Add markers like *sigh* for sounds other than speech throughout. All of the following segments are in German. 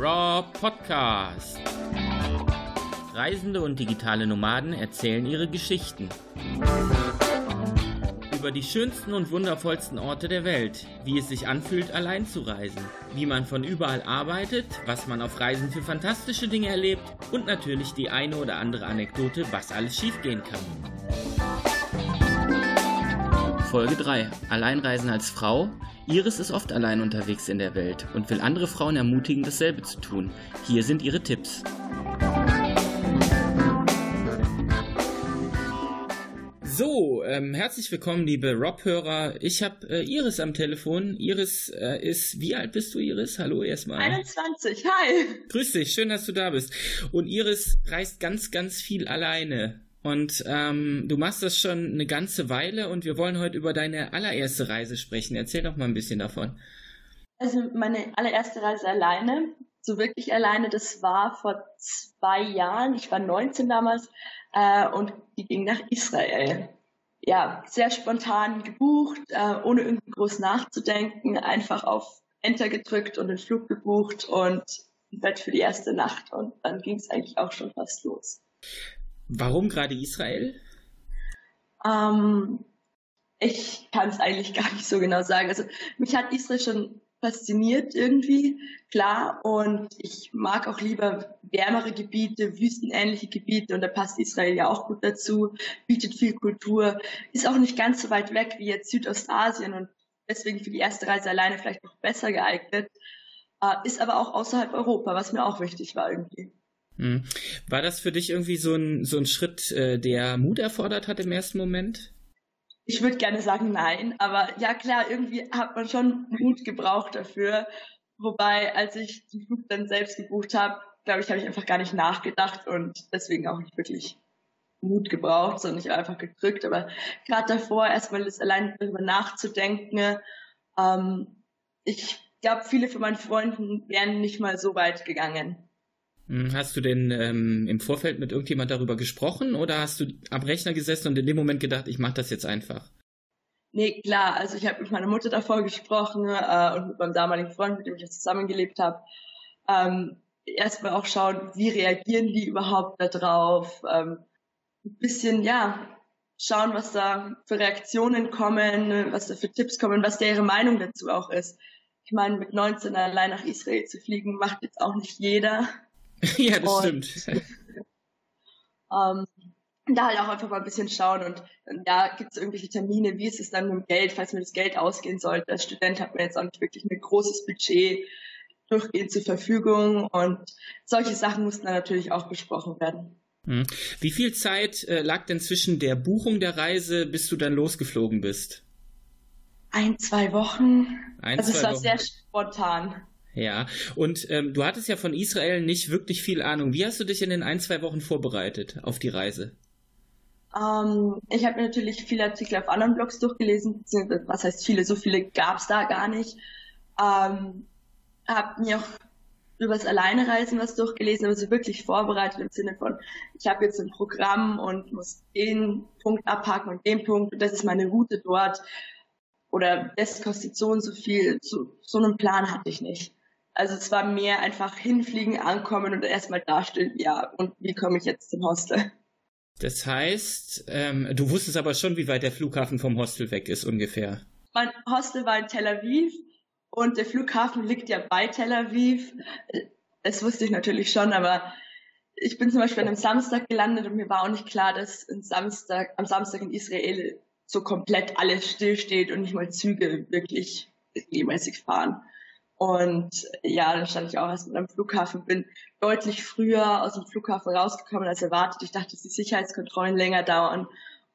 Raw Podcast. Reisende und digitale Nomaden erzählen ihre Geschichten. Über die schönsten und wundervollsten Orte der Welt, wie es sich anfühlt, allein zu reisen, wie man von überall arbeitet, was man auf Reisen für fantastische Dinge erlebt und natürlich die eine oder andere Anekdote, was alles schiefgehen kann. Folge 3. Alleinreisen als Frau. Iris ist oft allein unterwegs in der Welt und will andere Frauen ermutigen, dasselbe zu tun. Hier sind ihre Tipps. So, ähm, herzlich willkommen, liebe Rob-Hörer. Ich habe äh, Iris am Telefon. Iris äh, ist, wie alt bist du, Iris? Hallo erstmal. 21, hi. Grüß dich, schön, dass du da bist. Und Iris reist ganz, ganz viel alleine. Und ähm, du machst das schon eine ganze Weile und wir wollen heute über deine allererste Reise sprechen. Erzähl doch mal ein bisschen davon. Also meine allererste Reise alleine, so wirklich alleine, das war vor zwei Jahren. Ich war 19 damals äh, und die ging nach Israel. Ja, sehr spontan gebucht, äh, ohne irgendwie groß nachzudenken, einfach auf Enter gedrückt und den Flug gebucht und ein Bett für die erste Nacht und dann ging es eigentlich auch schon fast los. Warum gerade Israel? Ähm, ich kann es eigentlich *laughs* gar nicht so genau sagen. Also mich hat Israel schon fasziniert irgendwie, klar. Und ich mag auch lieber wärmere Gebiete, wüstenähnliche Gebiete. Und da passt Israel ja auch gut dazu, bietet viel Kultur, ist auch nicht ganz so weit weg wie jetzt Südostasien und deswegen für die erste Reise alleine vielleicht noch besser geeignet. Äh, ist aber auch außerhalb Europa, was mir auch wichtig war irgendwie. Hm. War das für dich irgendwie so ein, so ein Schritt, äh, der Mut erfordert hat im ersten Moment? Ich würde gerne sagen nein, aber ja klar, irgendwie hat man schon Mut gebraucht dafür. Wobei, als ich den Flug dann selbst gebucht habe, glaube ich, habe ich einfach gar nicht nachgedacht und deswegen auch nicht wirklich Mut gebraucht, sondern ich habe einfach gedrückt. Aber gerade davor, erstmal das allein darüber nachzudenken, ähm, ich glaube, viele von meinen Freunden wären nicht mal so weit gegangen. Hm, hast du denn ähm, im Vorfeld mit irgendjemand darüber gesprochen oder hast du am Rechner gesessen und in dem Moment gedacht, ich mache das jetzt einfach? Nee, klar. Also ich habe mit meiner Mutter davor gesprochen äh, und mit meinem damaligen Freund, mit dem ich jetzt zusammengelebt habe. Ähm, erstmal auch schauen, wie reagieren die überhaupt darauf. Ähm, ein bisschen, ja, schauen, was da für Reaktionen kommen, was da für Tipps kommen, was deren Meinung dazu auch ist. Ich meine, mit 19 allein nach Israel zu fliegen, macht jetzt auch nicht jeder. *laughs* ja, das und, stimmt. *laughs* ähm, da halt auch einfach mal ein bisschen schauen und, ja, gibt es irgendwelche Termine, wie ist es dann mit dem Geld, falls mir das Geld ausgehen sollte. Als Student hat man jetzt auch nicht wirklich ein großes Budget durchgehend zur Verfügung und solche Sachen mussten dann natürlich auch besprochen werden. Hm. Wie viel Zeit äh, lag denn zwischen der Buchung der Reise, bis du dann losgeflogen bist? Ein, zwei Wochen. Ein, also zwei es war Wochen. sehr spontan. Ja, und ähm, du hattest ja von Israel nicht wirklich viel Ahnung. Wie hast du dich in den ein, zwei Wochen vorbereitet auf die Reise? Ähm, ich habe natürlich viele Artikel auf anderen Blogs durchgelesen, was heißt viele, so viele gab es da gar nicht. Ähm, habe mir auch über das Alleinereisen was durchgelesen, aber so wirklich vorbereitet im Sinne von, ich habe jetzt ein Programm und muss den Punkt abhaken und den Punkt und das ist meine Route dort oder das kostet so und so viel. So, so einen Plan hatte ich nicht. Also es war mehr einfach hinfliegen, ankommen und erstmal dastehen, ja, und wie komme ich jetzt zum Hostel? Das heißt, ähm, du wusstest aber schon, wie weit der Flughafen vom Hostel weg ist ungefähr. Mein Hostel war in Tel Aviv und der Flughafen liegt ja bei Tel Aviv. Das wusste ich natürlich schon, aber ich bin zum Beispiel an einem Samstag gelandet und mir war auch nicht klar, dass Samstag, am Samstag in Israel so komplett alles stillsteht und nicht mal Züge wirklich regelmäßig fahren. Und ja, dann stand ich auch erst mit am Flughafen, bin deutlich früher aus dem Flughafen rausgekommen als erwartet. Ich dachte, dass die Sicherheitskontrollen länger dauern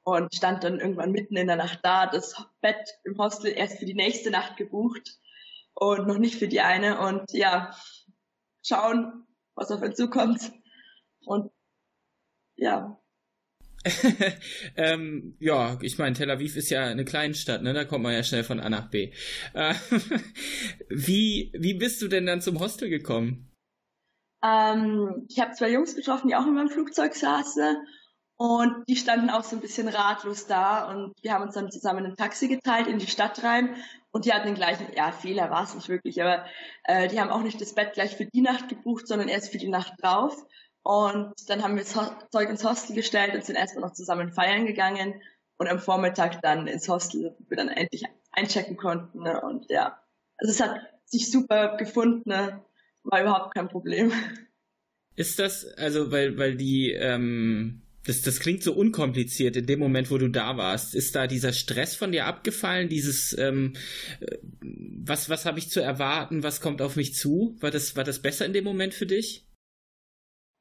und stand dann irgendwann mitten in der Nacht da, das Bett im Hostel erst für die nächste Nacht gebucht und noch nicht für die eine und ja, schauen, was auf uns zukommt. Und ja, *laughs* ähm, ja, ich meine, Tel Aviv ist ja eine Kleinstadt, ne? Da kommt man ja schnell von A nach B. Äh, *laughs* wie, wie bist du denn dann zum Hostel gekommen? Ähm, ich habe zwei Jungs getroffen, die auch in meinem Flugzeug saßen und die standen auch so ein bisschen ratlos da und wir haben uns dann zusammen ein Taxi geteilt in die Stadt rein Und die hatten den gleichen, ja, Fehler war es nicht wirklich, aber äh, die haben auch nicht das Bett gleich für die Nacht gebucht, sondern erst für die Nacht drauf. Und dann haben wir das Zeug ins Hostel gestellt und sind erstmal noch zusammen feiern gegangen und am Vormittag dann ins Hostel, wo wir dann endlich einchecken konnten. Ne? Und ja, also es hat sich super gefunden, ne? war überhaupt kein Problem. Ist das, also weil, weil die, ähm, das, das klingt so unkompliziert in dem Moment, wo du da warst. Ist da dieser Stress von dir abgefallen? Dieses, ähm, äh, was, was habe ich zu erwarten? Was kommt auf mich zu? War das, war das besser in dem Moment für dich?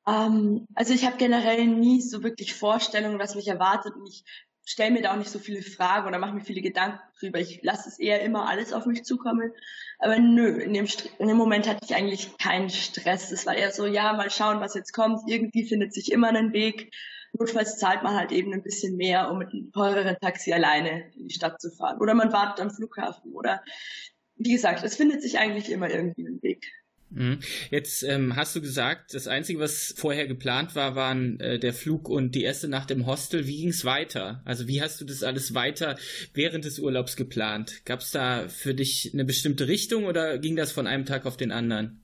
Ähm, also ich habe generell nie so wirklich Vorstellungen, was mich erwartet. Und ich stelle mir da auch nicht so viele Fragen oder mache mir viele Gedanken drüber. Ich lasse es eher immer alles auf mich zukommen. Aber nö, in dem, in dem Moment hatte ich eigentlich keinen Stress. Es war eher so, ja, mal schauen, was jetzt kommt. Irgendwie findet sich immer einen Weg. Notfalls zahlt man halt eben ein bisschen mehr, um mit einem teureren Taxi alleine in die Stadt zu fahren. Oder man wartet am Flughafen. Oder wie gesagt, es findet sich eigentlich immer irgendwie einen Weg. Mhm. Jetzt ähm, hast du gesagt, das Einzige, was vorher geplant war, waren äh, der Flug und die erste Nacht im Hostel. Wie ging es weiter? Also wie hast du das alles weiter während des Urlaubs geplant? Gab es da für dich eine bestimmte Richtung oder ging das von einem Tag auf den anderen?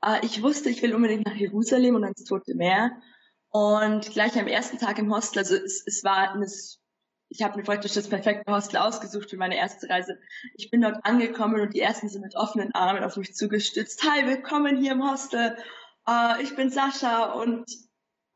Äh, ich wusste, ich will unbedingt nach Jerusalem und ans Tote Meer. Und gleich am ersten Tag im Hostel, also es, es war eine, ich habe mir praktisch das perfekte Hostel ausgesucht für meine erste Reise. Ich bin dort angekommen und die ersten sind mit offenen Armen auf mich zugestützt. Hi, willkommen hier im Hostel. Uh, ich bin Sascha und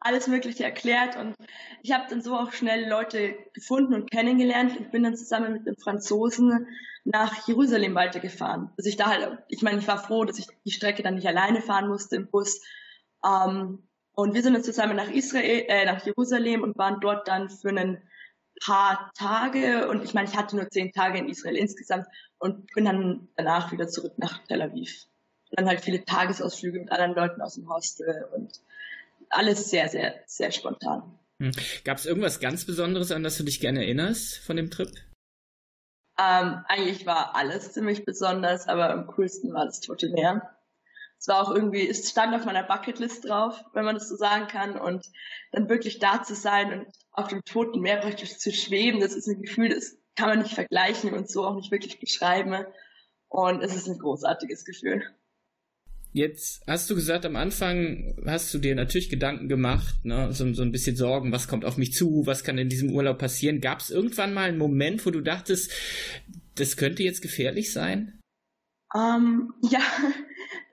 alles Mögliche erklärt und ich habe dann so auch schnell Leute gefunden und kennengelernt und bin dann zusammen mit einem Franzosen nach Jerusalem weitergefahren. Also ich da halt, ich meine, ich war froh, dass ich die Strecke dann nicht alleine fahren musste im Bus. Um, und wir sind dann zusammen nach Israel, äh, nach Jerusalem und waren dort dann für ein paar Tage. Und ich meine, ich hatte nur zehn Tage in Israel insgesamt und bin dann danach wieder zurück nach Tel Aviv. Und dann halt viele Tagesausflüge mit anderen Leuten aus dem Hostel und alles sehr, sehr, sehr spontan. Hm. Gab es irgendwas ganz Besonderes, an das du dich gerne erinnerst von dem Trip? Ähm, eigentlich war alles ziemlich besonders, aber am coolsten war das Tote Meer es war auch irgendwie, es stand auf meiner Bucketlist drauf, wenn man das so sagen kann. Und dann wirklich da zu sein und auf dem Toten Meer praktisch zu schweben, das ist ein Gefühl, das kann man nicht vergleichen und so auch nicht wirklich beschreiben. Und es ist ein großartiges Gefühl. Jetzt hast du gesagt, am Anfang hast du dir natürlich Gedanken gemacht, ne? so, so ein bisschen Sorgen, was kommt auf mich zu, was kann in diesem Urlaub passieren. Gab es irgendwann mal einen Moment, wo du dachtest, das könnte jetzt gefährlich sein? Um, ähm, ja,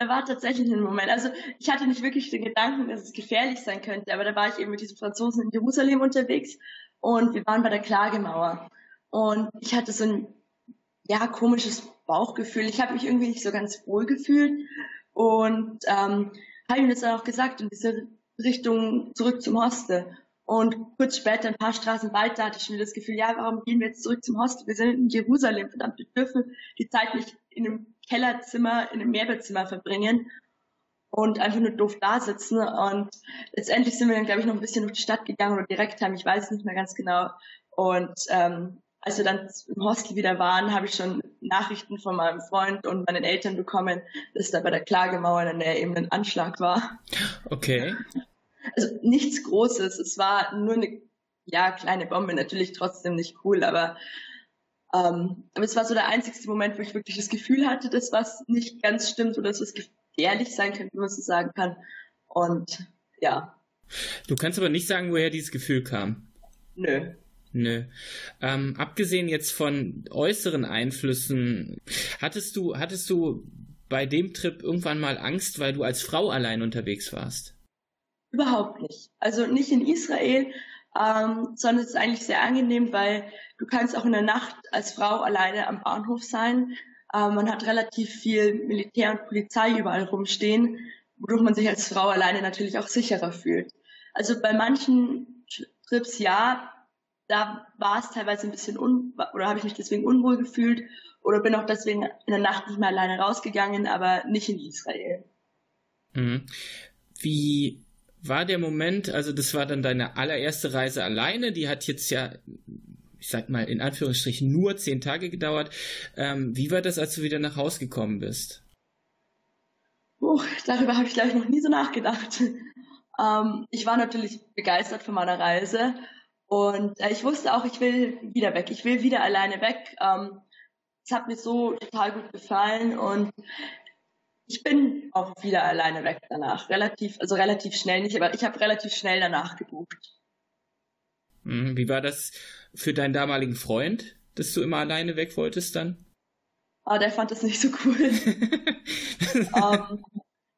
war tatsächlich ein Moment. Also ich hatte nicht wirklich den Gedanken, dass es gefährlich sein könnte, aber da war ich eben mit diesem Franzosen in Jerusalem unterwegs und wir waren bei der Klagemauer. Und ich hatte so ein ja komisches Bauchgefühl. Ich habe mich irgendwie nicht so ganz wohl gefühlt und ähm, habe ihm das dann auch gesagt in diese Richtung zurück zum Hostel. Und kurz später, ein paar Straßen weiter, hatte ich schon das Gefühl, ja, warum gehen wir jetzt zurück zum Hostel? Wir sind in Jerusalem, verdammt, wir dürfen die Zeit nicht in einem Kellerzimmer, in einem Mehrbettzimmer verbringen und einfach nur doof da sitzen. Und letztendlich sind wir dann, glaube ich, noch ein bisschen durch die Stadt gegangen oder direkt haben, ich weiß es nicht mehr ganz genau. Und ähm, als wir dann im Hostel wieder waren, habe ich schon Nachrichten von meinem Freund und meinen Eltern bekommen, dass da bei der Klagemauer Nähe eben ein Anschlag war. Okay. Also nichts Großes. Es war nur eine ja, kleine Bombe, natürlich trotzdem nicht cool, aber ähm, aber es war so der einzigste Moment, wo ich wirklich das Gefühl hatte, dass was nicht ganz stimmt oder dass was gefährlich sein könnte, wenn man so sagen kann. Und ja. Du kannst aber nicht sagen, woher dieses Gefühl kam. Nö. Nö. Ähm, abgesehen jetzt von äußeren Einflüssen, hattest du, hattest du bei dem Trip irgendwann mal Angst, weil du als Frau allein unterwegs warst? Überhaupt nicht. Also nicht in Israel, ähm, sondern es ist eigentlich sehr angenehm, weil du kannst auch in der Nacht als Frau alleine am Bahnhof sein. Ähm, man hat relativ viel Militär und Polizei überall rumstehen, wodurch man sich als Frau alleine natürlich auch sicherer fühlt. Also bei manchen Trips ja, da war es teilweise ein bisschen un oder habe ich mich deswegen unwohl gefühlt oder bin auch deswegen in der Nacht nicht mehr alleine rausgegangen, aber nicht in Israel. Mhm. Wie war der Moment, also das war dann deine allererste Reise alleine, die hat jetzt ja, ich sag mal in Anführungsstrichen, nur zehn Tage gedauert. Ähm, wie war das, als du wieder nach Hause gekommen bist? Oh, darüber habe ich gleich noch nie so nachgedacht. *laughs* Ähm, ich war natürlich begeistert von meiner Reise und äh, ich wusste auch, ich will wieder weg. Ich will wieder alleine weg. Ähm, es hat mir so total gut gefallen und ich bin auch wieder alleine weg danach. Relativ, also relativ schnell nicht, aber ich habe relativ schnell danach gebucht. Mhm, wie war das für deinen damaligen Freund, dass du immer alleine weg wolltest dann? Oh, der fand das nicht so cool. um, *laughs*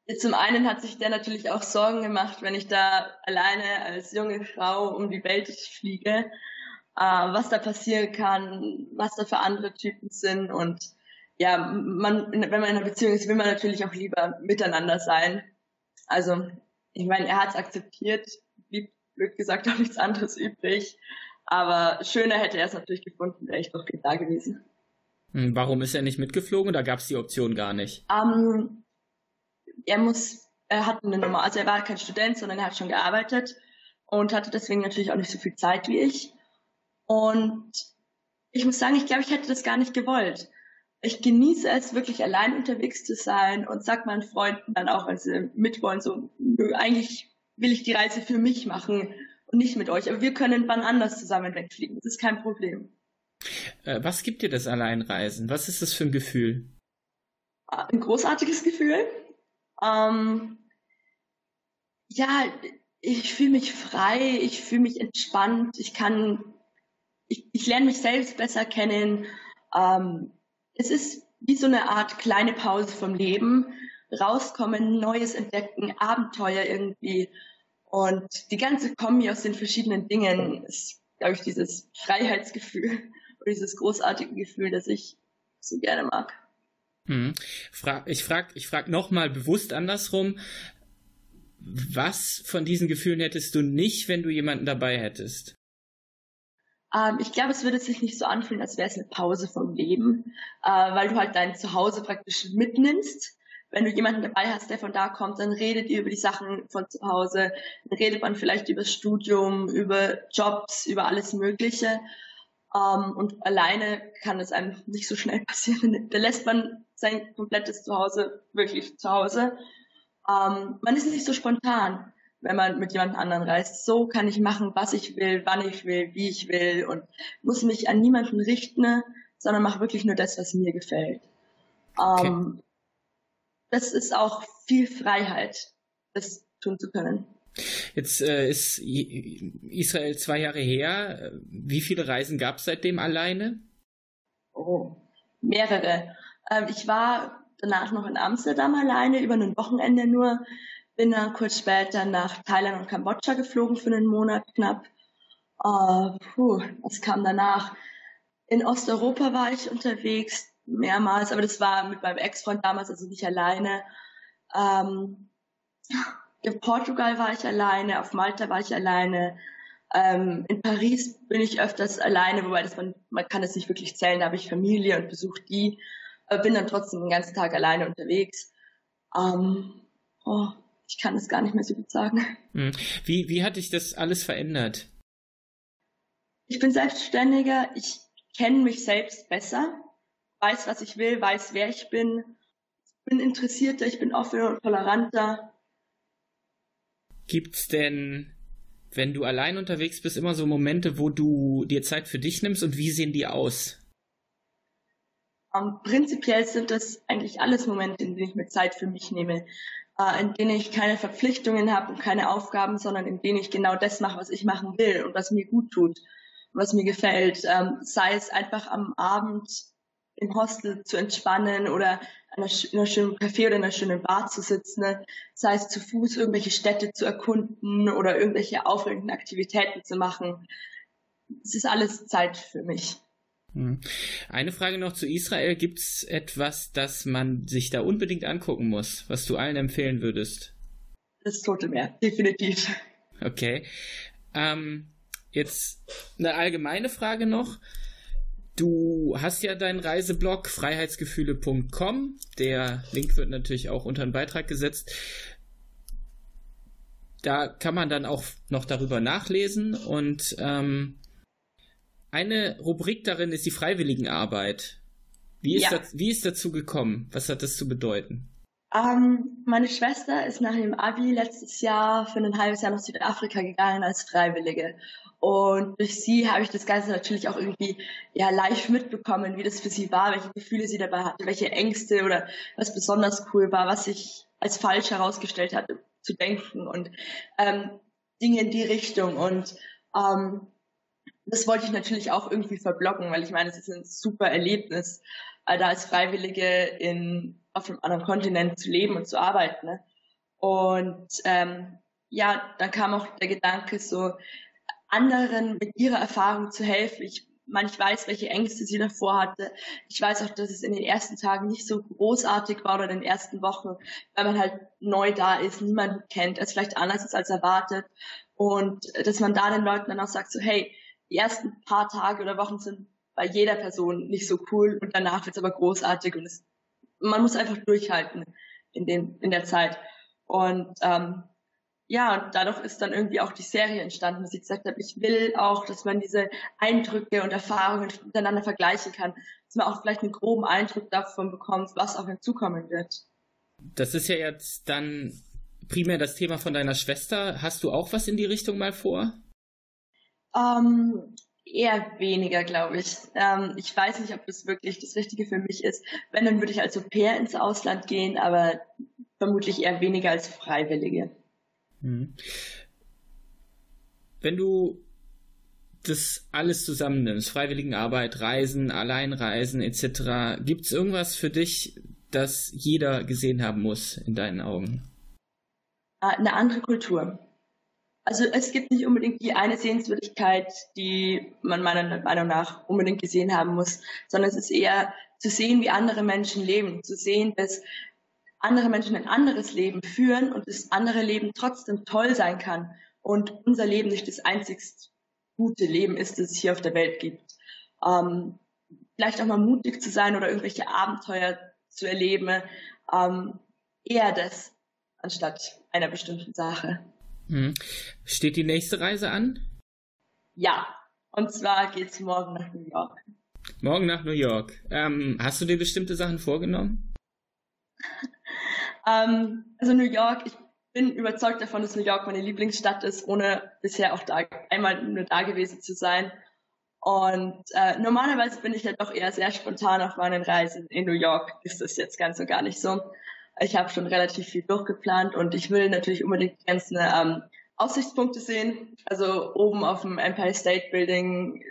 ähm, zum einen hat sich der natürlich auch Sorgen gemacht, wenn ich da alleine als junge Frau um die Welt fliege, uh, was da passieren kann, was da für andere Typen sind und ja, man, wenn man in einer Beziehung ist, will man natürlich auch lieber miteinander sein. Also, ich meine, er hat es akzeptiert, blieb blöd gesagt *laughs* auch nichts anderes übrig. Aber schöner hätte er es natürlich gefunden, wäre ich doch da gewesen. Hm, warum ist er nicht mitgeflogen oder gab es die Option gar nicht? Um, ähm, er muss, er hat eine Nummer, also er war kein Student, sondern er hat schon gearbeitet und hatte deswegen natürlich auch nicht so viel Zeit wie ich. Und ich muss sagen, ich glaube, ich hätte das gar nicht gewollt ich genieße es wirklich allein unterwegs zu sein und sag meinen Freunden dann auch, wenn sie mitwollen, so, eigentlich will ich die Reise für mich machen und nicht mit euch, aber wir können wann anders zusammen wegfliegen. Das ist kein Problem. Äh, was gibt dir das Alleinreisen? Was ist das für ein Gefühl? Ah, ein großartiges Gefühl. Ähm, ja, ich fühle mich frei, ich fühle mich entspannt, ich kann, ich, ich lerne mich selbst besser kennen. Ähm, es ist wie so eine Art kleine Pause vom Leben, rauskommen, Neues entdecken, Abenteuer irgendwie. Und die ganze Kombi aus den verschiedenen Dingen ist, glaube ich, dieses Freiheitsgefühl *laughs* oder dieses großartige Gefühl, das ich so gerne mag. Hm. Ich frage ich frag nochmal bewusst andersrum. Was von diesen Gefühlen hättest du nicht, wenn du jemanden dabei hättest? Ähm, ich glaube, es würde sich nicht so anfühlen, als wäre es eine Pause vom Leben, äh, weil du halt dein Zuhause praktisch mitnimmst. Wenn du jemanden dabei hast, der von da kommt, dann redet ihr über die Sachen von zu Hause, dann redet man vielleicht über Studium, über Jobs, über alles Mögliche. Ähm, und alleine kann es einem nicht so schnell *laughs* passieren. Da lässt man sein komplettes Zuhause wirklich zu Hause. Ähm, man ist nicht so spontan wenn man mit jemand anderen reist. So kann ich machen, was ich will, wann ich will, wie ich will und muss mich an niemanden richten, sondern mache wirklich nur das, was mir gefällt. Okay. Ähm, das ist auch viel Freiheit, das tun zu können. Jetzt äh, ist Israel zwei Jahre her. Wie viele Reisen gab es seitdem alleine? Oh, mehrere. Ähm, ich war danach noch in Amsterdam alleine, über ein Wochenende nur bin dann kurz später nach Thailand und Kambodscha geflogen für einen Monat knapp. Uh, puh, was kam danach? In Osteuropa war ich unterwegs mehrmals, aber das war mit meinem Ex-Freund damals, also nicht alleine. Ähm, in Portugal war ich alleine, auf Malta war ich alleine. Ähm, in Paris bin ich öfters alleine, wobei das man, man kann es nicht wirklich zählen, da habe ich Familie und besuche die, aber bin dann trotzdem den ganzen Tag alleine unterwegs. Ähm, oh, ich kann es gar nicht mehr so gut sagen. Hm. Wie, wie hat dich das alles verändert? Ich bin selbstständiger, ich kenne mich selbst besser, weiß, was ich will, weiß, wer ich bin, bin interessierter, ich bin offener und toleranter. Gibt's denn, wenn du allein unterwegs bist, immer so Momente, wo du dir Zeit für dich nimmst und wie sehen die aus? Um, prinzipiell sind das eigentlich alles Momente, in denen ich mir Zeit für mich nehme äh, in denen ich keine Verpflichtungen habe und keine Aufgaben, sondern in denen ich genau das mache, was ich machen will und was mir gut tut, was mir gefällt. Ähm, sei es einfach am Abend im Hostel zu entspannen oder in einer, schönen Café oder in einer schönen Bar zu sitzen, ne? sei es zu Fuß irgendwelche Städte zu erkunden oder irgendwelche aufregenden Aktivitäten zu machen. Es ist alles Zeit für mich. Hm. Eine Frage noch zu Israel. Gibt es etwas, das man sich da unbedingt angucken muss, was du allen empfehlen würdest? Das Tote Meer, definitiv. Okay. Ähm, jetzt eine allgemeine Frage noch. Du hast ja deinen Reiseblog freiheitsgefühle.com. Der Link wird natürlich auch unter den Beitrag gesetzt. Da kann man dann auch noch darüber nachlesen und ähm, eine Rubrik darin ist die Freiwilligenarbeit. Wie ist, ja. das, wie ist dazu gekommen? Was hat das zu bedeuten? Ähm, meine Schwester ist nach dem Abi letztes Jahr für ein halbes Jahr nach Südafrika gegangen als Freiwillige. Und durch sie habe ich das Ganze natürlich auch irgendwie ja live mitbekommen, wie das für sie war, welche Gefühle sie dabei hatte, welche Ängste oder was besonders cool war, was sich als falsch herausgestellt hat, zu denken und ähm, Dinge in die Richtung. Und ähm, das wollte ich natürlich auch irgendwie verblocken, weil ich meine, es ist ein super Erlebnis, äh, da als Freiwillige in, auf einem anderen Kontinent zu leben und zu arbeiten. Ne? Und ähm, ja, dann kam auch der Gedanke, so anderen mit ihrer Erfahrung zu helfen. Ich man, ich weiß, welche Ängste sie davor hatte. Ich weiß auch, dass es in den ersten Tagen nicht so großartig war oder in den ersten Wochen, weil man halt neu da ist, niemanden kennt, es vielleicht anders ist als erwartet. Und dass man da den Leuten dann auch sagt, so, hey, die ersten paar Tage oder Wochen sind bei jeder Person nicht so cool und danach wird es aber großartig und es, man muss einfach durchhalten in, dem, in der Zeit. Und ähm, ja, und dadurch ist dann irgendwie auch die Serie entstanden, dass ich gesagt habe, ich will auch, dass man diese Eindrücke und Erfahrungen miteinander vergleichen kann, dass man auch vielleicht einen groben Eindruck davon bekommt, was auf ihn zukommen wird. Das ist ja jetzt dann primär das Thema von deiner Schwester. Hast du auch was in die Richtung mal vor? Ähm, eher weniger, glaube ich. Ähm, ich weiß nicht, ob das wirklich das Richtige für mich ist. Wenn, dann würde ich als Au pair ins Ausland gehen, aber vermutlich eher weniger als Freiwillige. Mhm. Wenn du das alles zusammennimmst, Freiwilligenarbeit, Reisen, Alleinreisen etc., gibt es irgendwas für dich, das jeder gesehen haben muss in deinen Augen? Ah, eine andere Kultur. Also es gibt nicht unbedingt die eine Sehenswürdigkeit, die man meiner Meinung nach unbedingt gesehen haben muss, sondern es ist eher zu sehen, wie andere Menschen leben, zu sehen, dass andere Menschen ein anderes Leben führen und das andere Leben trotzdem toll sein kann und unser Leben nicht das einzigst gute Leben ist, das es hier auf der Welt gibt. Ähm, vielleicht auch mal mutig zu sein oder irgendwelche Abenteuer zu erleben, ähm, eher das anstatt einer bestimmten Sache. Hm. Steht die nächste Reise an? Ja, und zwar geht es morgen nach New York. Morgen nach New York. Ähm, hast du dir bestimmte Sachen vorgenommen? *laughs* Ähm, also New York, ich bin überzeugt davon, dass New York meine Lieblingsstadt ist, ohne bisher auch da einmal nur da gewesen zu sein. Und äh, normalerweise bin ich ja doch eher sehr spontan auf meinen Reisen. In New York ist das jetzt ganz und gar nicht so. Ich habe schon relativ viel durchgeplant und ich will natürlich unbedingt die ganzen ähm, Aussichtspunkte sehen. Also oben auf dem Empire State Building,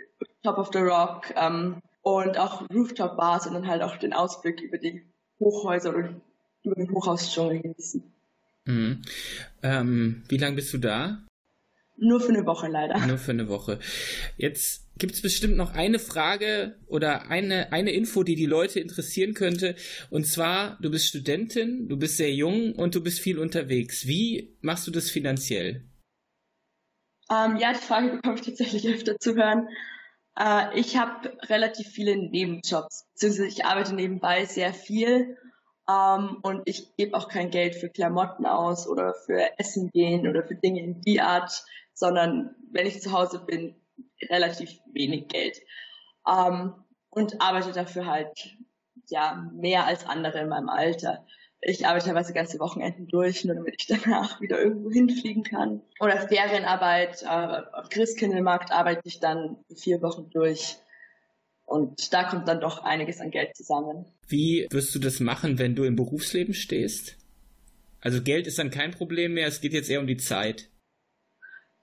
Top of the Rock ähm, und auch Rooftop Bars und dann halt auch den Ausblick über die Hochhäuser oder über den Hochhausdschungel genießen. Mhm. Ähm, wie lange bist du da? Nur für eine Woche leider. Nur für eine Woche. Jetzt gibt es bestimmt noch eine Frage oder eine, eine Info, die die Leute interessieren könnte. Und zwar, du bist Studentin, du bist sehr jung und du bist viel unterwegs. Wie machst du das finanziell? Ähm, ja, die Frage bekomme ich tatsächlich öfter zu hören. Äh, ich habe relativ viele Nebenjobs, beziehungsweise ich arbeite nebenbei sehr viel ähm, und ich gebe auch kein Geld für Klamotten aus oder für Essen gehen oder für Dinge in die Art, sondern wenn ich zu Hause bin, relativ wenig Geld. Ähm, und arbeite dafür halt ja mehr als andere in meinem Alter. Ich arbeite teilweise ganze Wochenenden durch, nur damit ich danach wieder irgendwo hinfliegen kann. Oder Ferienarbeit, äh, am Christkindlmarkt arbeite ich dann vier Wochen durch. Und da kommt dann doch einiges an Geld zusammen. Wie wirst du das machen, wenn du im Berufsleben stehst? Also Geld ist dann kein Problem mehr, es geht jetzt eher um die Zeit.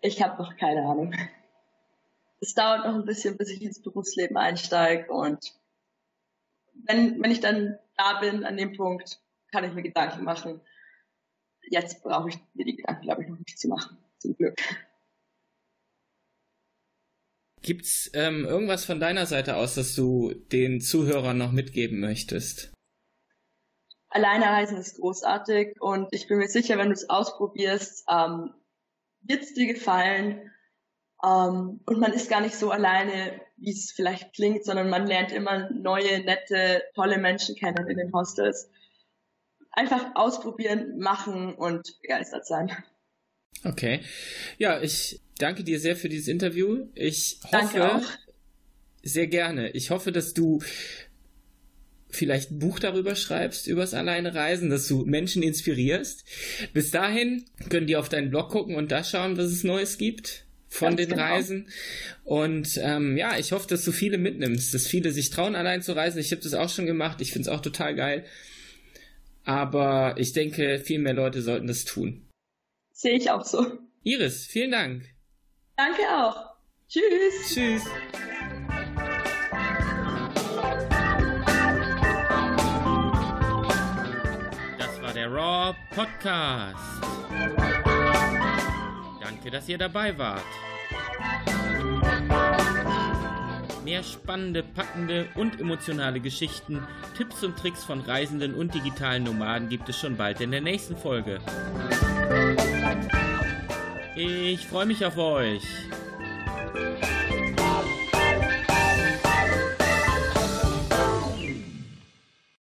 Ich habe noch keine Ahnung. Es dauert noch ein bisschen, bis ich ins Berufsleben einsteige und wenn, wenn ich dann da bin an dem Punkt, kann ich mir Gedanken machen. Jetzt brauche ich mir die Gedanken, glaube ich, noch nicht zu machen. Zum Glück. Gibt's ähm, irgendwas von deiner Seite aus, das du den Zuhörern noch mitgeben möchtest? Alleine reisen ist großartig und ich bin mir sicher, wenn du es ausprobierst, ähm, wird es dir gefallen. Ähm, und man ist gar nicht so alleine, wie es vielleicht klingt, sondern man lernt immer neue, nette, tolle Menschen kennen in den Hostels. Einfach ausprobieren, machen und begeistert sein. Okay. Ja, ich danke dir sehr für dieses Interview. Ich hoffe sehr gerne. Ich hoffe, dass du vielleicht ein Buch darüber schreibst, übers alleine Reisen, dass du Menschen inspirierst. Bis dahin können die auf deinen Blog gucken und da schauen, was es Neues gibt von Ganz den genau. Reisen. Und ähm, ja, ich hoffe, dass du viele mitnimmst, dass viele sich trauen, allein zu reisen. Ich habe das auch schon gemacht. Ich finde es auch total geil. Aber ich denke, viel mehr Leute sollten das tun. Sehe ich auch so. Iris, vielen Dank. Danke auch. Tschüss. Tschüss. Der Raw Podcast. Danke, dass ihr dabei wart. Mehr spannende, packende und emotionale Geschichten, Tipps und Tricks von Reisenden und digitalen Nomaden gibt es schon bald in der nächsten Folge. Ich freue mich auf euch.